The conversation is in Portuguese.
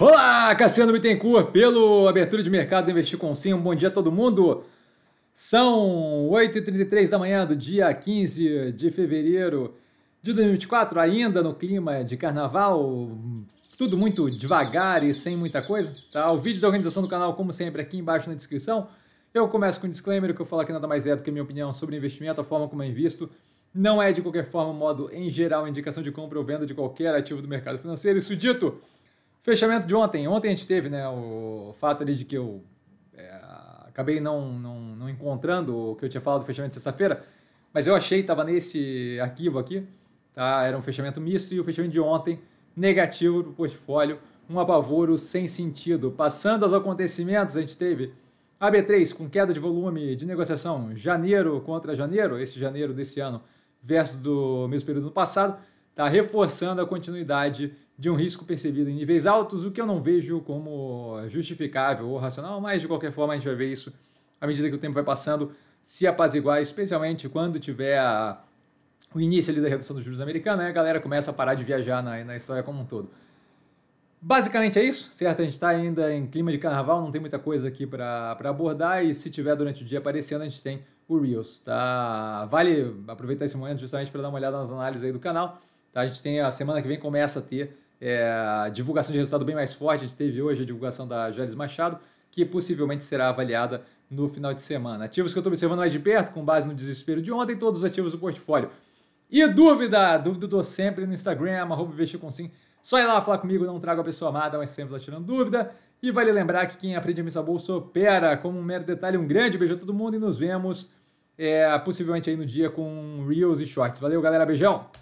Olá, Cassiano Bittencourt, pelo Abertura de Mercado Investir com Sim. Um bom dia a todo mundo. São 8h33 da manhã do dia 15 de fevereiro de 2024, ainda no clima de carnaval, tudo muito devagar e sem muita coisa. Tá? O vídeo da organização do canal, como sempre, aqui embaixo na descrição. Eu começo com um disclaimer que eu falo aqui nada mais é do que a minha opinião sobre investimento, a forma como eu invisto. Não é de qualquer forma, modo em geral, indicação de compra ou venda de qualquer ativo do mercado financeiro. Isso dito, Fechamento de ontem. Ontem a gente teve né, o fato ali de que eu é, acabei não, não, não, encontrando o que eu tinha falado do fechamento de sexta-feira, mas eu achei, estava nesse arquivo aqui, tá? era um fechamento misto e o fechamento de ontem negativo do portfólio, um apavoro sem sentido. Passando aos acontecimentos, a gente teve a B3 com queda de volume de negociação janeiro contra janeiro, esse janeiro desse ano versus do mesmo período do passado, está reforçando a continuidade de um risco percebido em níveis altos, o que eu não vejo como justificável ou racional, mas de qualquer forma a gente vai ver isso à medida que o tempo vai passando se apaziguar, especialmente quando tiver a, o início ali da redução dos juros americanos, né? a galera começa a parar de viajar na, na história como um todo. Basicamente é isso, certo? A gente está ainda em clima de carnaval, não tem muita coisa aqui para abordar e se tiver durante o dia aparecendo, a gente tem o Reels, tá? Vale aproveitar esse momento justamente para dar uma olhada nas análises aí do canal, tá? A gente tem a semana que vem começa a ter é, divulgação de resultado bem mais forte. A gente teve hoje a divulgação da Gélis Machado, que possivelmente será avaliada no final de semana. Ativos que eu estou observando mais de perto, com base no desespero de ontem, todos os ativos do portfólio. E dúvida? Dúvida eu sempre no Instagram, arroba investir com sim. Só ir lá falar comigo, não trago a pessoa amada, mas sempre lá tirando dúvida. E vale lembrar que quem aprende a missa bolsa opera. Como um mero detalhe, um grande beijo a todo mundo e nos vemos é, possivelmente aí no dia com Reels e Shorts. Valeu, galera. Beijão!